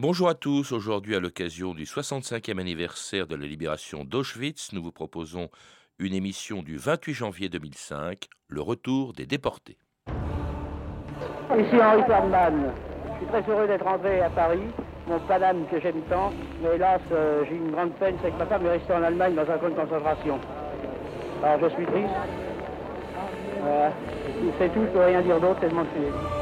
Bonjour à tous. Aujourd'hui, à l'occasion du 65e anniversaire de la libération d'Auschwitz, nous vous proposons une émission du 28 janvier 2005, Le retour des déportés. Ici Henri Fernman. Je suis très heureux d'être rentré à Paris. Mon paname que j'aime tant. Mais hélas, euh, j'ai une grande peine, c'est que ma femme est restée en Allemagne dans un camp de concentration. Alors je suis triste. Voilà. C'est tout, je peux rien dire d'autre tellement je suis.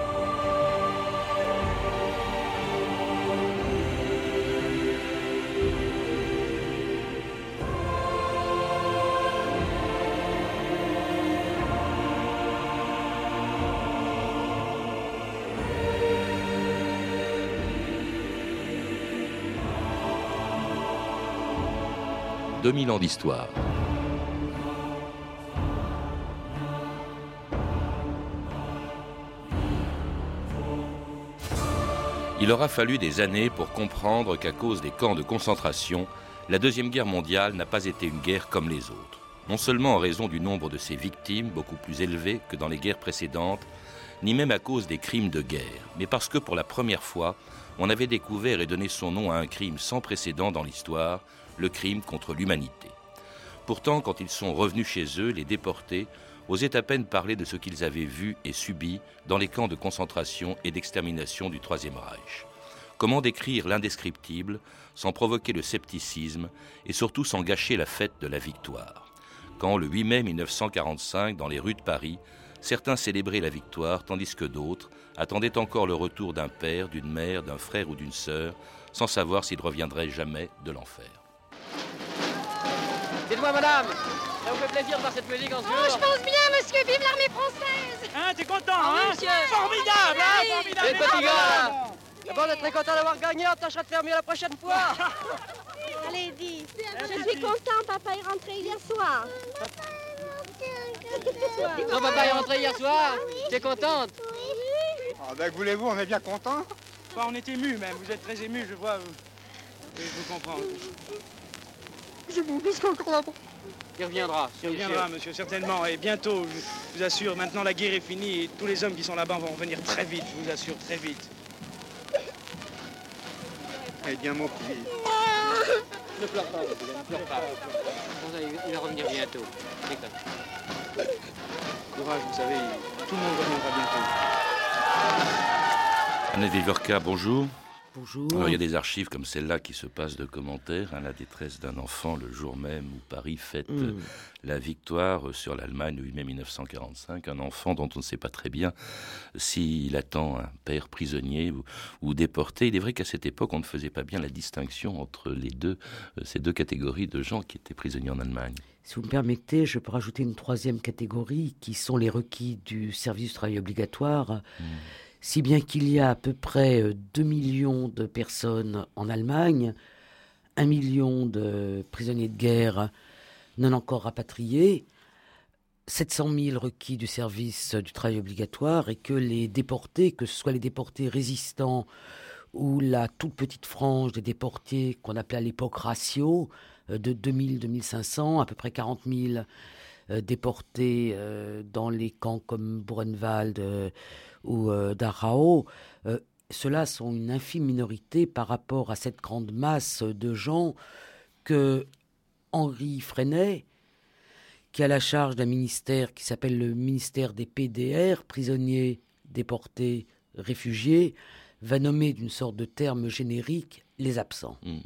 2000 ans d'histoire. Il aura fallu des années pour comprendre qu'à cause des camps de concentration, la Deuxième Guerre mondiale n'a pas été une guerre comme les autres. Non seulement en raison du nombre de ses victimes, beaucoup plus élevé que dans les guerres précédentes, ni même à cause des crimes de guerre, mais parce que pour la première fois, on avait découvert et donné son nom à un crime sans précédent dans l'histoire, le crime contre l'humanité. Pourtant, quand ils sont revenus chez eux, les déportés osaient à peine parler de ce qu'ils avaient vu et subi dans les camps de concentration et d'extermination du Troisième Reich. Comment décrire l'indescriptible sans provoquer le scepticisme et surtout sans gâcher la fête de la victoire? Quand le 8 mai 1945, dans les rues de Paris, certains célébraient la victoire tandis que d'autres attendaient encore le retour d'un père, d'une mère, d'un frère ou d'une sœur, sans savoir s'ils reviendraient jamais de l'enfer. Dites-moi, madame, ça vous fait plaisir de voir cette musique en ce Oh, je pense bien, monsieur, vive l'armée française Hein, t'es content, Ah oui, hein monsieur. Formidable, hein Oui. Formidable petit gars là Bon, on est très content d'avoir gagné, on tâchera de faire mieux la prochaine fois Allez, dis. Je suis content, papa est rentré hier soir. Ton papa est rentré hier soir, t'es contente Ah ben que voulez-vous, on est bien content. Enfin, on est ému même, vous êtes très ému, je vois. vous- Oui, je vous comprends. Je vous encore là Il reviendra, Il reviendra, monsieur, certainement. Et bientôt, je vous assure, maintenant la guerre est finie et tous les hommes qui sont là-bas vont venir très vite, je vous assure, très vite. Eh bien, mon petit. Ne pleure pas, ne pleure pas. Il- va revenir bientôt. Déconne. Courage, vous savez, tout le monde reviendra bientôt. Annette Vivorca, bonjour. Bonjour. Alors, il y a des archives comme celle-là qui se passent de commentaires. hein, la détresse d'un enfant le jour même où Paris fête Mm. euh, la victoire sur l'Allemagne le 8 mai 1945. Un enfant dont on ne sait pas très bien s'il attend un père prisonnier ou, ou déporté. Il est vrai qu'à cette époque, on ne faisait pas bien la distinction entre les deux, euh, ces deux catégories de gens qui étaient prisonniers en Allemagne. Si vous me permettez, je peux rajouter une troisième catégorie qui sont les requis du service du travail obligatoire. Si bien qu'il y a à peu près euh, 2 millions de personnes en Allemagne, 1 million de prisonniers de guerre non encore rapatriés, 700 000 requis du service du travail obligatoire et que les déportés, que ce soit les déportés résistants ou la toute petite frange des déportés qu'on appelait à l'époque ratio, euh, de 2000-2500, à peu près 40 000 euh, déportés euh, dans les camps comme Buchenwald euh, ou euh. Euh, Ceux-là sont une infime minorité par rapport à cette grande masse de gens que Henri Freinet, qui a la charge d'un ministère qui s'appelle le ministère des PDR, prisonniers, déportés, réfugiés, va nommer d'une sorte de terme générique les absents. Mm.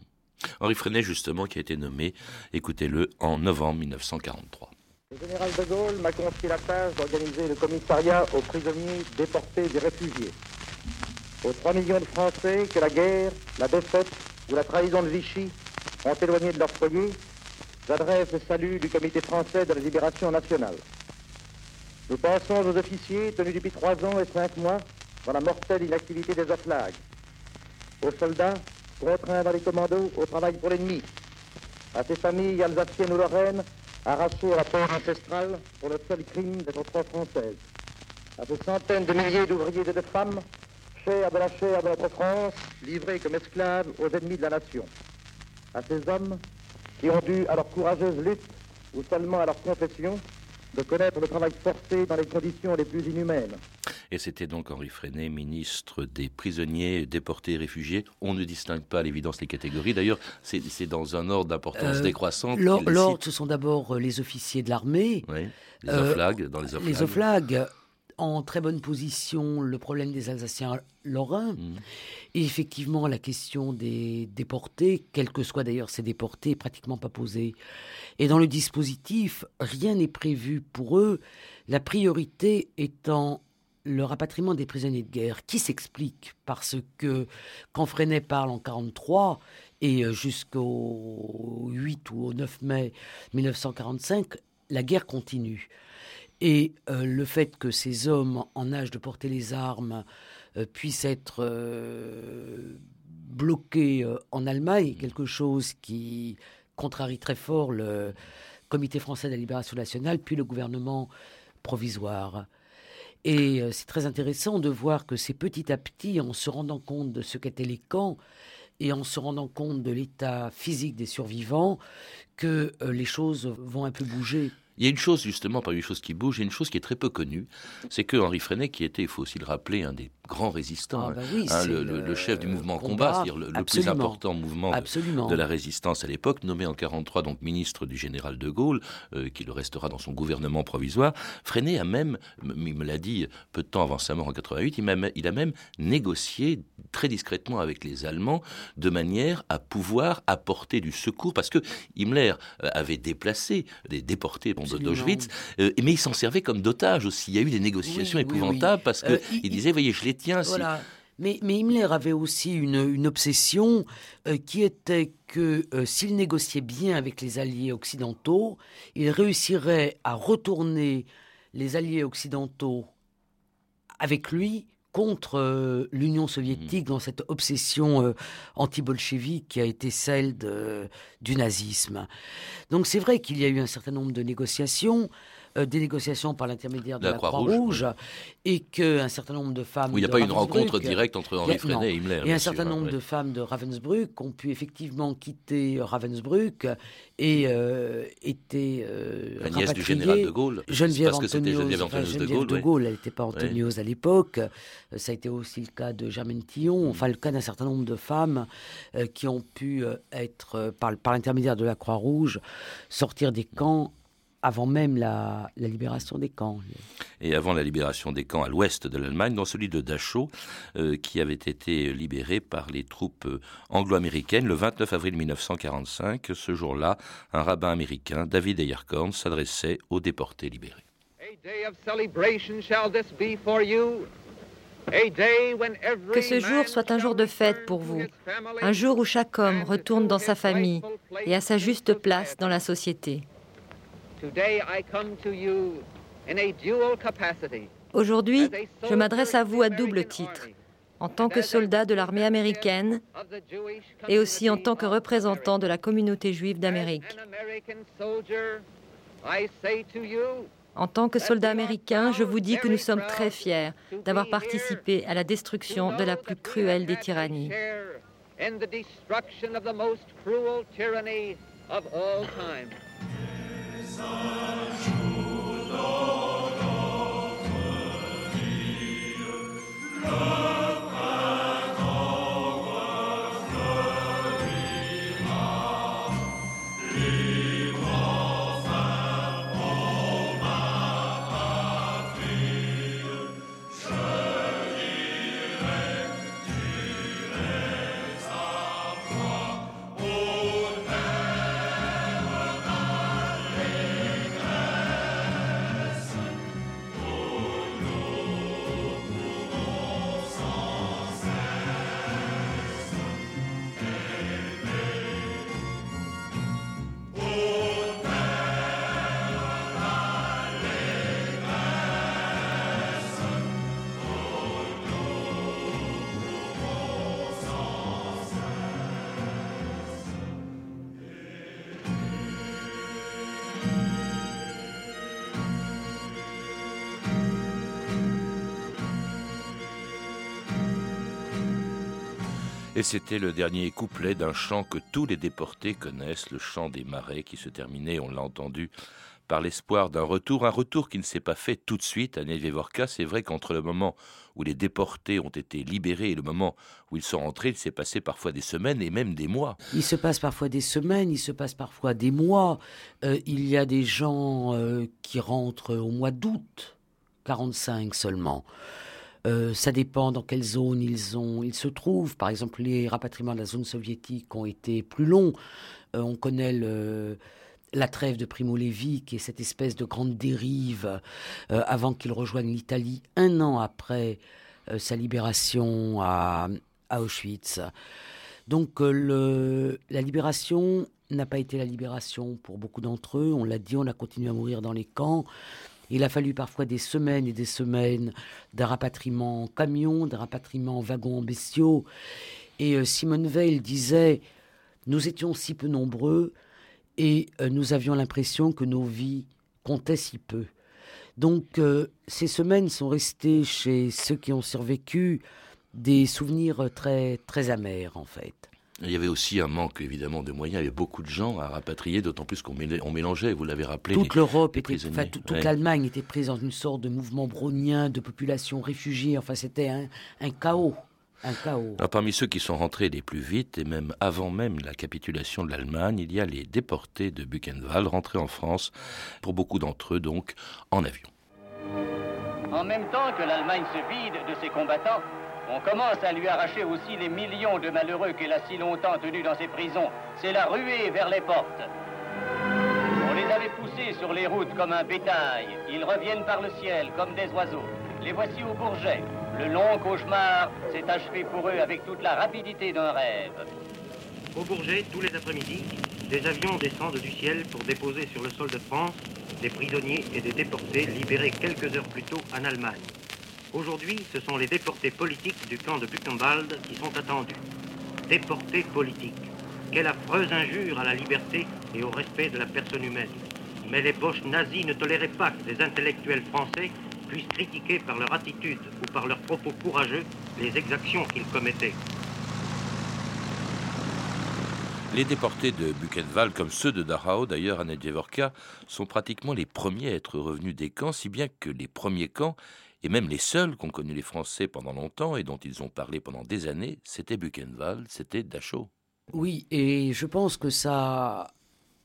Henri Freinet, justement, qui a été nommé, écoutez-le, en novembre 1943. Le général de Gaulle m'a confié la tâche d'organiser le commissariat aux prisonniers déportés et réfugiés. Aux 3 millions de Français que la guerre, la défaite ou la trahison de Vichy ont éloignés de leur foyer, j'adresse le salut du Comité français de la libération nationale. Nous pensons aux officiers tenus depuis 3 ans et 5 mois dans la mortelle inactivité des oflags, aux soldats contraints dans les commandos au travail pour l'ennemi, à ces familles alsaciennes ou lorraines arrachées à la terre ancestrale pour le seul crime d'être trop françaises, à ces centaines de milliers d'ouvriers et de femmes, chers de la chair de notre France, livrés comme esclaves aux ennemis de la nation, à ces hommes qui ont dû à leur courageuse lutte ou seulement à leur confession de connaître le travail forcé dans les conditions les plus inhumaines. Et c'était donc Henri Freinet, ministre des prisonniers, déportés et réfugiés. On ne distingue pas à l'évidence les catégories. D'ailleurs, c'est dans un ordre d'importance euh, décroissante. L'ordre, ce sont d'abord euh, les officiers de l'armée. Oui, les oflags, dans les oflags. Les oflags, en très bonne position le problème des Alsaciens lorrains. Mmh. Et effectivement, la question des déportés, quels que soient d'ailleurs ces déportés, pratiquement pas posée. Et dans le dispositif, rien n'est prévu pour eux, la priorité étant le rapatriement des prisonniers de guerre, qui s'explique parce que quand Freinet parle en 1943 et euh, jusqu'au 8 ou au 9 mai 1945, la guerre continue. Et euh, le fait que ces hommes en âge de porter les armes euh, puissent être euh, bloqués en Allemagne est quelque chose qui contrarie très fort le Comité français de la libération nationale, puis le gouvernement provisoire. Et c'est très intéressant de voir que c'est petit à petit, en se rendant compte de ce qu'étaient les camps et en se rendant compte de l'état physique des survivants, que les choses vont un peu bouger. Il y a une chose, justement, parmi les choses qui bougent, il y a une chose qui est très peu connue, c'est que Henri Freinet, qui était, il faut aussi le rappeler, un des grands résistants, ah, bah hein, le, chef du mouvement combat, c'est-à-dire le, plus important mouvement de, la résistance à l'époque, nommé en 43 donc ministre du général de Gaulle, euh, qui le restera dans son gouvernement provisoire, Freinet a même, il me l'a dit peu de temps avant sa mort en 88, il a, il a même négocié très discrètement avec les Allemands de manière à pouvoir apporter du secours, parce que Himmler euh, avait déplacé des déportés d'Auschwitz, euh, mais il s'en servait comme d'otage aussi. Il y a eu des négociations épouvantables parce qu'il euh, il, disait, voyez, je les tiens. Mais, mais, Himmler avait aussi une, obsession euh, qui était que s'il négociait bien avec les alliés occidentaux, il réussirait à retourner les alliés occidentaux avec lui contre euh, l'Union soviétique dans cette obsession euh, anti-bolchevique qui a été celle du nazisme. Donc c'est vrai qu'il y a eu un certain nombre de négociations, euh, des négociations par l'intermédiaire de, la, Croix-Rouge, et qu'un certain nombre de femmes. il n'y a pas eu une rencontre directe entre Henri Freinet et Himmler. Et un certain nombre de femmes de Ravensbrück ont pu effectivement quitter Ravensbrück et euh, euh, La nièce du général de Gaulle. Geneviève parce que c'était Geneviève, de Gaulle. De Gaulle elle n'était pas Antoniose à l'époque. Euh, ça a été aussi le cas de Germaine Tillon, enfin le cas d'un certain nombre de femmes qui ont pu être, par, par l'intermédiaire de la Croix-Rouge, sortir des camps avant même la, libération des camps. Et avant la libération des camps à l'ouest de l'Allemagne, dans celui de Dachau, euh, qui avait été libéré par les troupes euh, anglo-américaines le 29 avril 1945. Ce jour-là, un rabbin américain, David Eyerkorn, s'adressait aux déportés libérés. Que ce jour soit un jour de fête pour vous, un jour où chaque homme retourne dans sa famille et à sa juste place dans la société. Aujourd'hui, je m'adresse à vous à double titre, en tant que soldat de l'armée américaine et aussi en tant que représentant de la communauté juive d'Amérique. En tant que soldat américain, je vous dis que nous sommes très fiers d'avoir participé à la destruction de la plus cruelle des tyrannies. Lord. Et c'était le dernier couplet d'un chant que tous les déportés connaissent, le chant des marais qui se terminait, on l'a entendu, par l'espoir d'un retour, un retour qui ne s'est pas fait tout de suite à Nevevorka. C'est vrai qu'entre le moment où les déportés ont été libérés et le moment où ils sont rentrés, il s'est passé parfois des semaines et même des mois. Il se passe parfois des semaines, il se passe parfois des mois. Euh, il y a des gens euh, qui rentrent au mois d'août, 45 seulement. Euh, ça dépend dans quelle zone ils, se trouvent. Par exemple, les rapatriements de la zone soviétique ont été plus longs. on connaît la trêve de Primo Levi, qui est cette espèce de grande dérive euh, avant qu'il rejoigne l'Italie, un an après euh, sa libération à, Auschwitz. Donc euh, la libération n'a pas été la libération pour beaucoup d'entre eux. On l'a dit, on a continué à mourir dans les camps. Il a fallu parfois des semaines et des semaines d'un rapatriement en camion, d'un rapatriement en wagon bestiaux. Et Simone Veil disait, nous étions si peu nombreux, et euh, nous avions l'impression que nos vies comptaient si peu. Donc euh, ces semaines sont restées chez ceux qui ont survécu des souvenirs très, très amers en fait. Il y avait aussi un manque évidemment de moyens. Il y avait beaucoup de gens à rapatrier, d'autant plus qu'on mélangeait, vous l'avez rappelé. Toute l'Europe, enfin, toute l'Allemagne était prise dans une sorte de mouvement brownien de population réfugiée. Enfin, c'était un chaos. Un chaos. parmi ceux qui sont rentrés les plus vite, et même avant même la capitulation de l'Allemagne, il y a les déportés de Buchenwald rentrés en France, pour beaucoup d'entre eux donc en avion. En même temps que l'Allemagne se vide de ses combattants, on commence à lui arracher aussi les millions de malheureux qu'elle a si longtemps tenus dans ses prisons. C'est la ruée vers les portes. On les avait poussés sur les routes comme un bétail. Ils reviennent par le ciel comme des oiseaux. Les voici au Bourget. Le long cauchemar s'est achevé pour eux avec toute la rapidité d'un rêve. Au Bourget, tous les après-midi, des avions descendent du ciel pour déposer sur le sol de France des prisonniers et des déportés libérés quelques heures plus tôt en Allemagne. Aujourd'hui, ce sont les déportés politiques du camp de Buchenwald qui sont attendus. Déportés politiques. Quelle affreuse injure à la liberté et au respect de la personne humaine. Mais les poches nazies ne toléraient pas que des intellectuels français puissent critiquer par leur attitude ou par leurs propos courageux les exactions qu'ils commettaient. Les déportés de Buchenwald, comme ceux de Dachau d'ailleurs à Nedjevorka, sont pratiquement les premiers à être revenus des camps, si bien que les premiers camps, et même les seuls qu'ont connus les Français pendant longtemps et dont ils ont parlé pendant des années, c'était Buchenwald, c'était Dachau. Oui, et je pense que ça a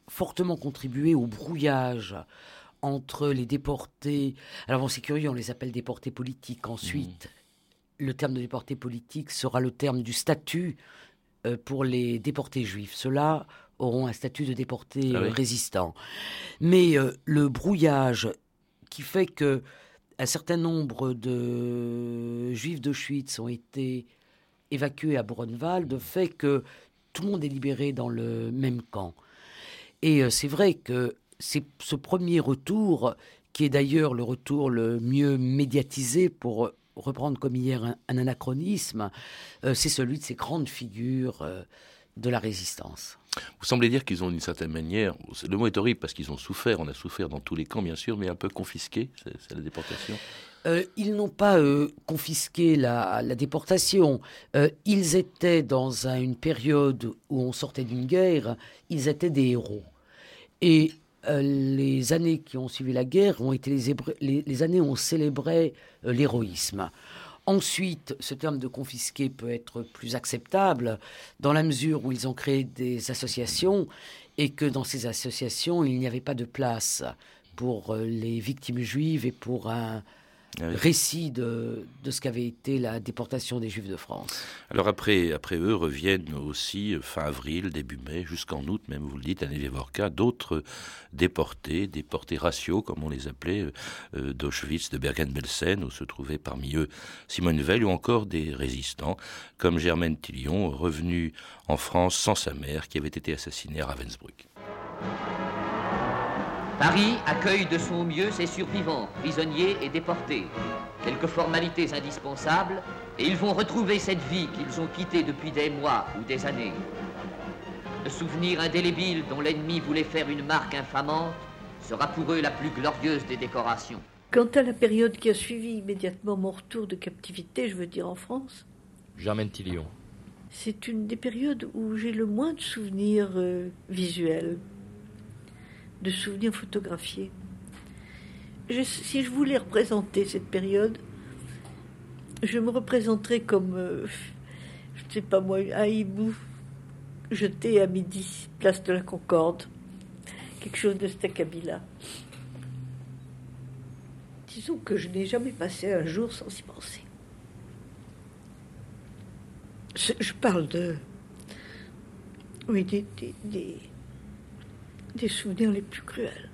fortement contribué au brouillage entre les déportés. Alors bon, c'est curieux, on les appelle déportés politiques. Ensuite, le terme de déporté politique sera le terme du statut euh, pour les déportés juifs. Ceux-là auront un statut de déporté ah résistant. Mais euh, le brouillage qui fait que un certain nombre de juifs d'Auschwitz ont été évacués à Buchenwald fait que tout le monde est libéré dans le même camp. Et euh, c'est vrai que c'est ce premier retour, qui est d'ailleurs le retour le mieux médiatisé pour reprendre comme hier un, anachronisme, euh, c'est celui de ces grandes figures euh, de la résistance. Vous semblez dire qu'ils ont d'une certaine manière, le mot est horrible parce qu'ils ont souffert, on a souffert dans tous les camps bien sûr, mais un peu confisqué, c'est la déportation euh, ils n'ont pas confisqué la, déportation. ils étaient dans une période où on sortait d'une guerre, ils étaient des héros. Et euh, les années qui ont suivi la guerre ont été les, années où on célébrait euh, l'héroïsme. Ensuite, ce terme de confisquer peut être plus acceptable dans la mesure où ils ont créé des associations et que dans ces associations, il n'y avait pas de place pour euh, les victimes juives et pour un, ah récit de, de ce qu'avait été la déportation des Juifs de France. Alors après, après eux reviennent aussi euh, fin avril, début mai, jusqu'en août même, vous le dites, à Nevevorka, d'autres déportés, déportés raciaux comme on les appelait, euh, euh, d'Auschwitz, de Bergen-Belsen, où se trouvait parmi eux Simone Veil, ou encore des résistants comme Germaine Tillion, revenu en France sans sa mère, qui avait été assassinée à Ravensbrück. Paris accueille de son mieux ses survivants, prisonniers et déportés. Quelques formalités indispensables, et ils vont retrouver cette vie qu'ils ont quittée depuis des mois ou des années. Le souvenir indélébile dont l'ennemi voulait faire une marque infamante sera pour eux la plus glorieuse des décorations. Quant à la période qui a suivi immédiatement mon retour de captivité, je veux dire en France, Germaine Tillion. C'est une des périodes où j'ai le moins de souvenirs euh, visuels de souvenirs photographiés. si je voulais représenter cette période, je me représenterais comme, euh, je ne sais pas moi, un hibou jeté à midi, place de la Concorde. Quelque chose de cet. Disons que je n'ai jamais passé un jour sans y penser. Je, parle de. Oui, des, des, souvenirs les plus cruels.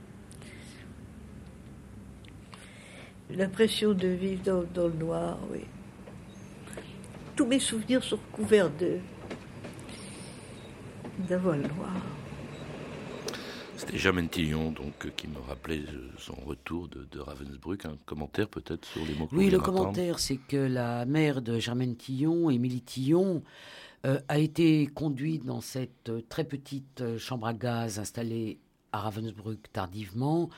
L'impression de vivre dans, dans, le noir, oui. Tous mes souvenirs sont couverts de. d'un voile noir. C'était Germaine Tillon donc, qui me rappelait son retour de, Ravensbrück. Un commentaire peut-être sur les mots que Oui, le commentaire, c'est que la mère de Germaine Tillon, Émilie Tillon, euh, a été conduite dans cette euh, très petite euh, chambre à gaz installée à Ravensbrück tardivement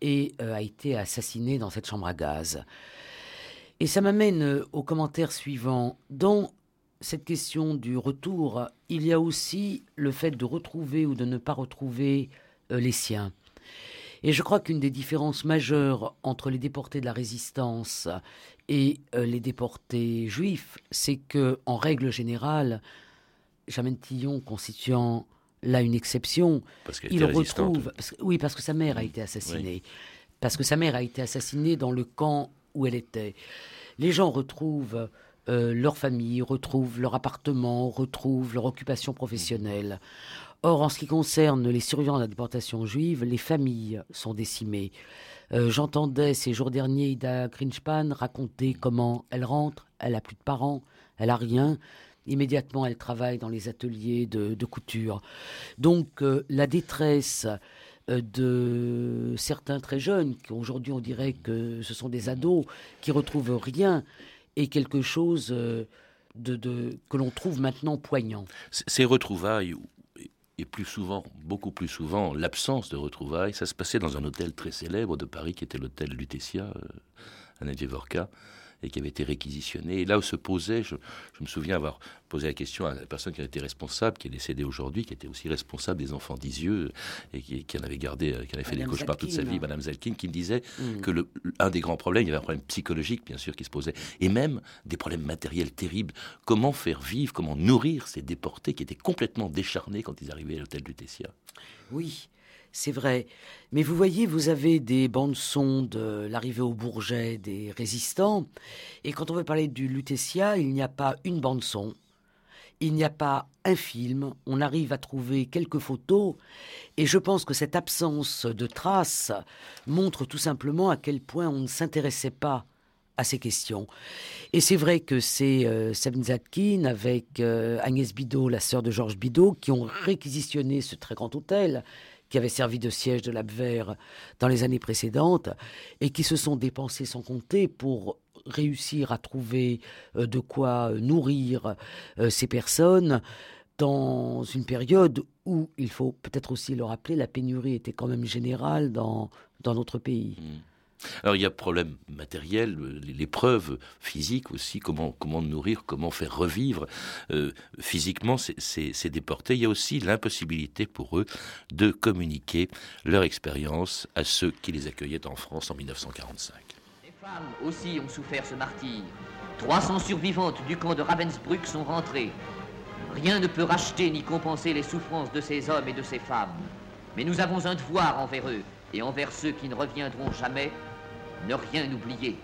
et a été assassinée dans cette chambre à gaz. Et ça m'amène au commentaire suivant. Dans cette question du retour, il y a aussi le fait de retrouver ou de ne pas retrouver euh, les siens. Et je crois qu'une des différences majeures entre les déportés de la résistance et euh, les déportés juifs, c'est que, en règle générale, Jamène Tillon constituant là une exception, il retrouve. oui, parce que sa mère a été assassinée. Parce que sa mère a été assassinée dans le camp où elle était. Les gens retrouvent euh, leur famille, retrouvent leur appartement, retrouvent leur occupation professionnelle. Or, en ce qui concerne les survivants de la déportation juive, les familles sont décimées. Euh, j'entendais ces jours derniers Ida Grinchpan raconter comment elle rentre, elle a plus de parents, elle a rien. Immédiatement, elle travaille dans les ateliers de, couture. Donc, euh, la détresse euh, de certains très jeunes, qui aujourd'hui on dirait que ce sont des ados, qui retrouvent rien, est quelque chose que l'on trouve maintenant poignant. Ces retrouvailles et plus souvent, beaucoup plus souvent, l'absence de retrouvailles. Ça se passait dans un hôtel très célèbre de Paris qui était l'hôtel Lutetia, euh, à Nedjevorka et qui avait été réquisitionné. Et là où se posait, je, me souviens avoir posé la question à la personne qui a été responsable, qui est décédée aujourd'hui, qui était aussi responsable des enfants d'Isieux et qui, en avait gardé, euh, qui avait fait des cauchemars toute sa vie, Madame Zelkin, qui me disait mm. que le, un des grands problèmes, il y avait un problème psychologique, bien sûr, qui se posait, et même des problèmes matériels terribles. Comment faire vivre, comment nourrir ces déportés qui étaient complètement décharnés quand ils arrivaient à l'hôtel du Tessia? Oui c'est vrai. Mais vous voyez, vous avez des bandes son de l'arrivée au Bourget des résistants. Et quand on veut parler du Lutetia, il n'y a pas une bande son. Il n'y a pas un film. On arrive à trouver quelques photos. Et je pense que cette absence de traces montre tout simplement à quel point on ne s'intéressait pas à ces questions. Et c'est vrai que c'est euh, Sabine Zatkin avec euh, Agnès Bidot, la sœur de Georges Bidot, qui ont réquisitionné ce très grand hôtel qui avaient servi de siège de l'Abwehr dans les années précédentes et qui se sont dépensés sans compter pour réussir à trouver euh, de quoi nourrir euh, ces personnes dans une période où, il faut peut-être aussi le rappeler, la pénurie était quand même générale dans, dans notre pays. Mmh. Alors il y a problème matériel, les preuves physiques aussi, comment, comment nourrir, comment faire revivre euh, physiquement ces, déportés. Il y a aussi l'impossibilité pour eux de communiquer leur expérience à ceux qui les accueillaient en France en 1945. Les femmes aussi ont souffert ce martyr. 300 survivantes du camp de Ravensbrück sont rentrées. Rien ne peut racheter ni compenser les souffrances de ces hommes et de ces femmes. Mais nous avons un devoir envers eux et envers ceux qui ne reviendront jamais ne rien oublier.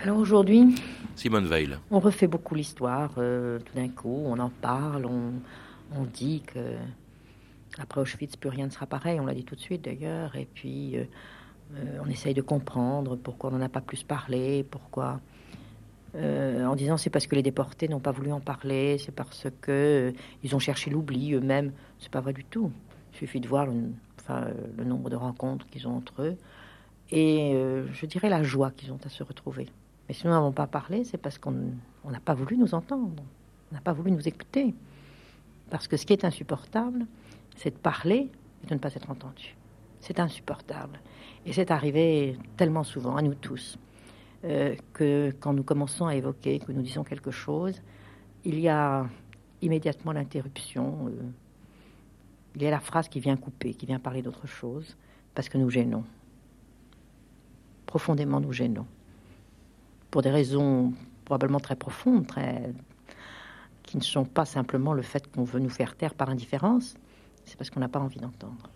Alors aujourd'hui, Simone Veil. On refait beaucoup l'histoire. Euh, tout d'un coup, on en parle, on, dit que après Auschwitz, plus rien ne sera pareil. On l'a dit tout de suite d'ailleurs. Et puis, euh, euh, on essaye de comprendre pourquoi on n'en a pas plus parlé, pourquoi. en disant c'est parce que les déportés n'ont pas voulu en parler, c'est parce que ils ont cherché l'oubli eux-mêmes. C'est pas vrai du tout. Suffit de voir euh, le nombre de rencontres qu'ils ont entre eux, et euh, je dirais la joie qu'ils ont à se retrouver. Mais si nous n'avons pas parlé, c'est parce qu'on n'a pas voulu nous entendre, on n'a pas voulu nous écouter. Parce que ce qui est insupportable, c'est de parler et de ne pas être entendu. C'est insupportable. Et c'est arrivé tellement souvent à nous tous euh, que quand nous commençons à évoquer, que nous disons quelque chose, il y a immédiatement l'interruption Il y a la phrase qui vient couper, qui vient parler d'autre chose, parce que nous gênons. Profondément nous gênons. Pour des raisons probablement très profondes, très qui ne sont pas simplement le fait qu'on veut nous faire taire par indifférence, c'est parce qu'on n'a pas envie d'entendre.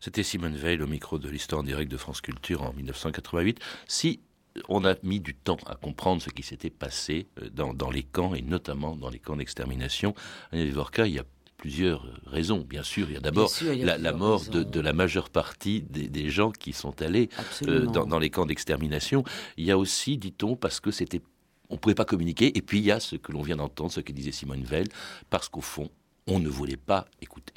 C'était Simone Veil au micro de l'histoire en direct de France Culture en 1988. Si on a mis du temps à comprendre ce qui s'était passé euh, dans, les camps et notamment dans les camps d'extermination, il y a plusieurs raisons. Bien sûr, il y a d'abord la, mort de, la majeure partie des, gens qui sont allés euh, dans, les camps d'extermination. Il y a aussi, dit-on, parce que c'était on ne pouvait pas communiquer. Et puis il y a ce que l'on vient d'entendre, ce que disait Simone Veil, parce qu'au fond, on ne voulait pas écouter.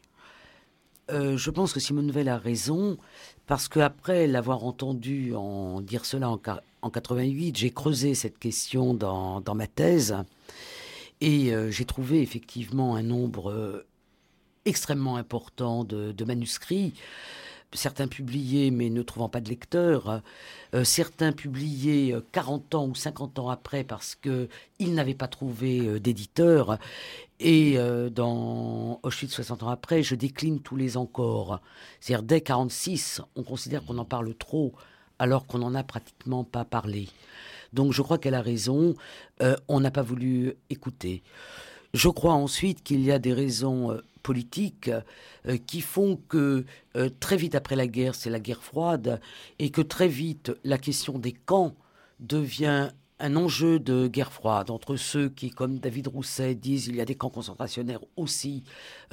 Euh, je pense que Simone Veil a raison, parce qu'après l'avoir entendu en dire cela en, en 88, j'ai creusé cette question dans, ma thèse, et euh, j'ai trouvé effectivement un nombre extrêmement important de, manuscrits certains publiés mais ne trouvant pas de lecteurs, euh, certains publiés 40 euh, ans ou 50 ans après parce qu'ils n'avaient pas trouvé euh, d'éditeur. Et dans Auschwitz 60 ans après, je décline tous les encore. C'est-à-dire dès 46, on considère qu'on en parle trop alors qu'on n'en a pratiquement pas parlé. Donc je crois qu'elle a raison, on n'a pas voulu écouter. Je crois ensuite qu'il y a des raisons politiques euh, qui font que euh, très vite après la guerre, c'est la guerre froide, et que très vite la question des camps devient un enjeu de guerre froide. Entre ceux qui, comme David Rousset, disent il y a des camps concentrationnaires aussi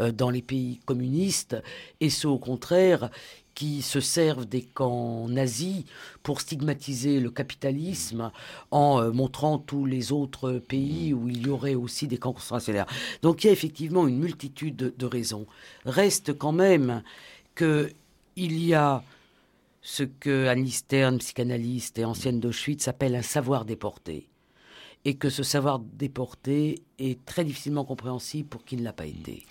euh, dans les pays communistes, et ceux au contraire qui se servent des camps nazis pour stigmatiser le capitalisme en euh, montrant tous les autres pays où il y aurait aussi des camps concentrationnaires. Donc il y a effectivement une multitude de, raisons. Reste quand même qu'il y a ce que Annie Stern, psychanalyste et ancienne d'Auschwitz, appelle un savoir déporté. Et que ce savoir déporté est très difficilement compréhensible pour qui ne l'a pas été.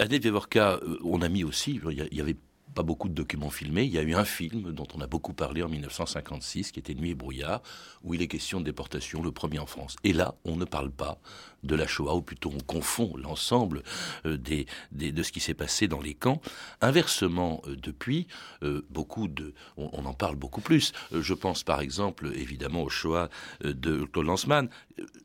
Annette Vevorka, euh, on a mis aussi, il y avait pas beaucoup de documents filmés. Il y a eu un film dont on a beaucoup parlé en 1956, qui était Nuit et brouillard, où il est question de déportation, le premier en France. Et là, on ne parle pas de la Shoah, ou plutôt on confond l'ensemble euh, des, de ce qui s'est passé dans les camps. Inversement, euh, depuis, euh, beaucoup de, on, en parle beaucoup plus. je pense par exemple, évidemment, au Shoah de Claude Lanzmann.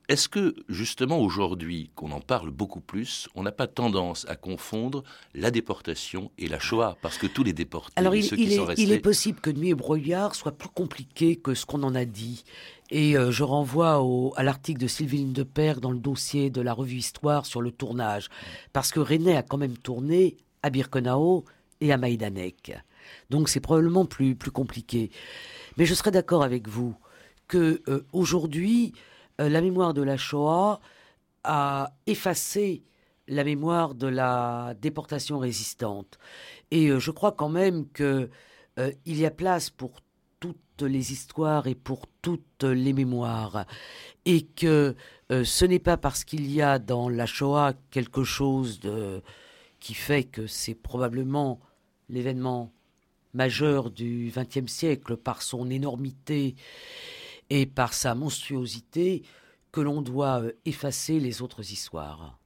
Est-ce que, justement, aujourd'hui, qu'on en parle beaucoup plus, on n'a pas tendance à confondre la déportation et la Shoah? Parce que tous les déportés, Alors, il, ceux qui est, sont restés... il est possible que Nuit et Brouillard soit plus compliqué que ce qu'on en a dit. Et euh, je renvoie à l'article de Sylvine Depère dans le dossier de la revue Histoire sur le tournage. Parce que René a quand même tourné à Birkenau et à Maïdanek. Donc c'est probablement plus, plus compliqué. Mais je serais d'accord avec vous que euh, aujourd'hui, euh, la mémoire de la Shoah a effacé la mémoire de la déportation résistante. Et je crois quand même qu'il y a place pour les histoires et pour toutes les mémoires. Et que euh, ce n'est pas parce qu'il y a dans la Shoah quelque chose de, qui fait que c'est probablement l'événement majeur du XXe siècle par son énormité et par sa monstruosité que l'on doit euh, effacer les autres histoires.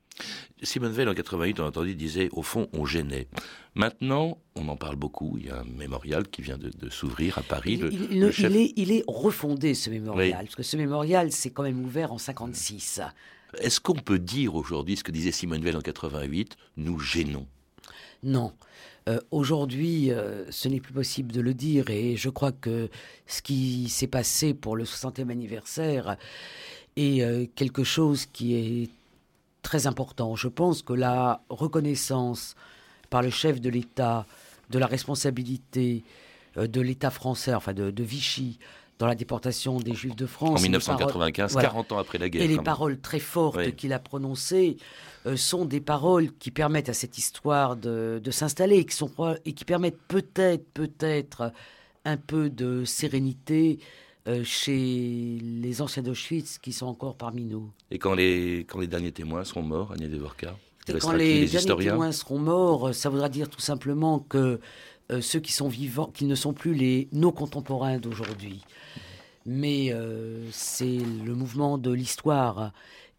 Simone Veil, en 88, on a entendu, disait, au fond, on gênait. Maintenant, on en parle beaucoup. Il y a un mémorial qui vient de, s'ouvrir à Paris. Il, est, il, est, refondé, ce mémorial, parce que ce mémorial, c'est quand même ouvert en 56. Est-ce qu'on peut dire aujourd'hui ce que disait Simone Veil en 88 Nous gênons. Non. Euh, aujourd'hui, euh, ce n'est plus possible de le dire, et je crois que ce qui s'est passé pour le 60e anniversaire est euh, quelque chose qui est très important. Je pense que la reconnaissance par le chef de l'État de la responsabilité euh, de l'État français, enfin de, Vichy, dans la déportation des Juifs de France. En 1995, 40 ans après la guerre. Et les paroles très fortes qu'il a prononcées euh, sont des paroles qui permettent à cette histoire de, s'installer et qui, sont, et qui permettent peut-être, peut-être un peu de sérénité euh, chez les anciens d'Auschwitz qui sont encore parmi nous. Et quand les, quand les derniers témoins seront morts, Agnès Devorka Quand les, derniers témoins seront morts, ça voudra dire tout simplement que euh, ceux qui sont vivants, qu'ils ne sont plus les, nos contemporains d'aujourd'hui. Mais euh, c'est le mouvement de l'histoire.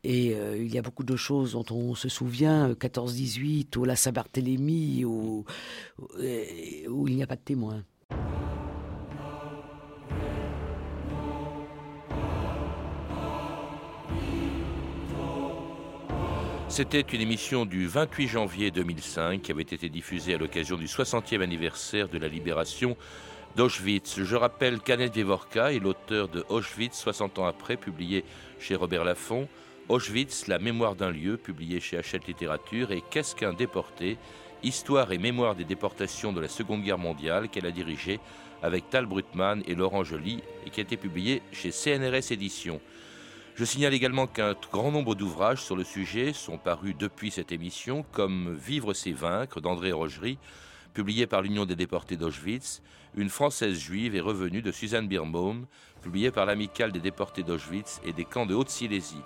Et euh, il y a beaucoup de choses dont on se souvient, 14-18 ou la Saint-Barthélemy, où, où il n'y a pas de témoins. C'était une émission du 28 janvier 2005 qui avait été diffusée à l'occasion du 60e anniversaire de la libération d'Auschwitz. Je rappelle qu'Annette Vivorka est l'auteur de Auschwitz 60 ans après, publié chez Robert Laffont, Auschwitz, la mémoire d'un lieu, publié chez Hachette Littérature, et Qu'est-ce qu'un déporté? Histoire et mémoire des déportations de la Seconde Guerre mondiale qu'elle a dirigé avec Tal Brutmann et Laurent Joly et qui a été publié chez CNRS Éditions. Je signale également qu'un grand nombre d'ouvrages sur le sujet sont parus depuis cette émission, comme Vivre c'est vaincre d'André Rogerie, publié par l'Union des déportés d'Auschwitz, Une Française juive est revenue de Suzanne Birnbaum, publié par l'Amicale des déportés d'Auschwitz et des camps de Haute-Silésie.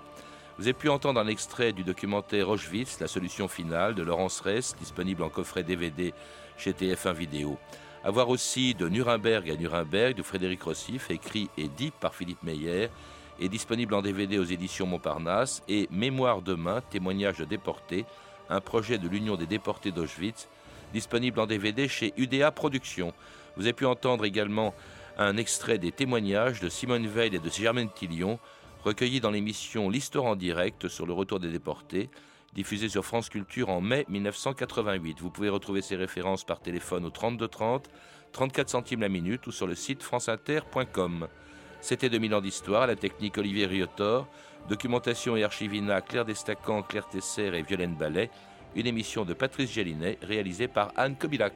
Vous avez pu entendre un extrait du documentaire Auschwitz, la solution finale de Laurence Ress, disponible en coffret DVD chez TF1 Vidéo. A voir aussi de Nuremberg à Nuremberg de Frédéric Rossif, écrit et dit par Philippe Meyer est disponible en DVD aux éditions Montparnasse, et Mémoire demain, témoignage de déportés, un projet de l'Union des déportés d'Auschwitz, disponible en DVD chez UDA Productions. Vous avez pu entendre également un extrait des témoignages de Simone Veil et de Germaine Tillion, recueillis dans l'émission L'Histoire en direct sur le retour des déportés, diffusée sur France Culture en mai 1988. Vous pouvez retrouver ces références par téléphone au 32 30, 34 centimes la minute ou sur le site franceinter.com. C'était 2000 ans d'histoire, la technique Olivier Riotor, documentation et archivina Claire Destacan, Claire Tesser et Violaine Ballet, une émission de Patrice Gélinet réalisée par Anne Kobilac.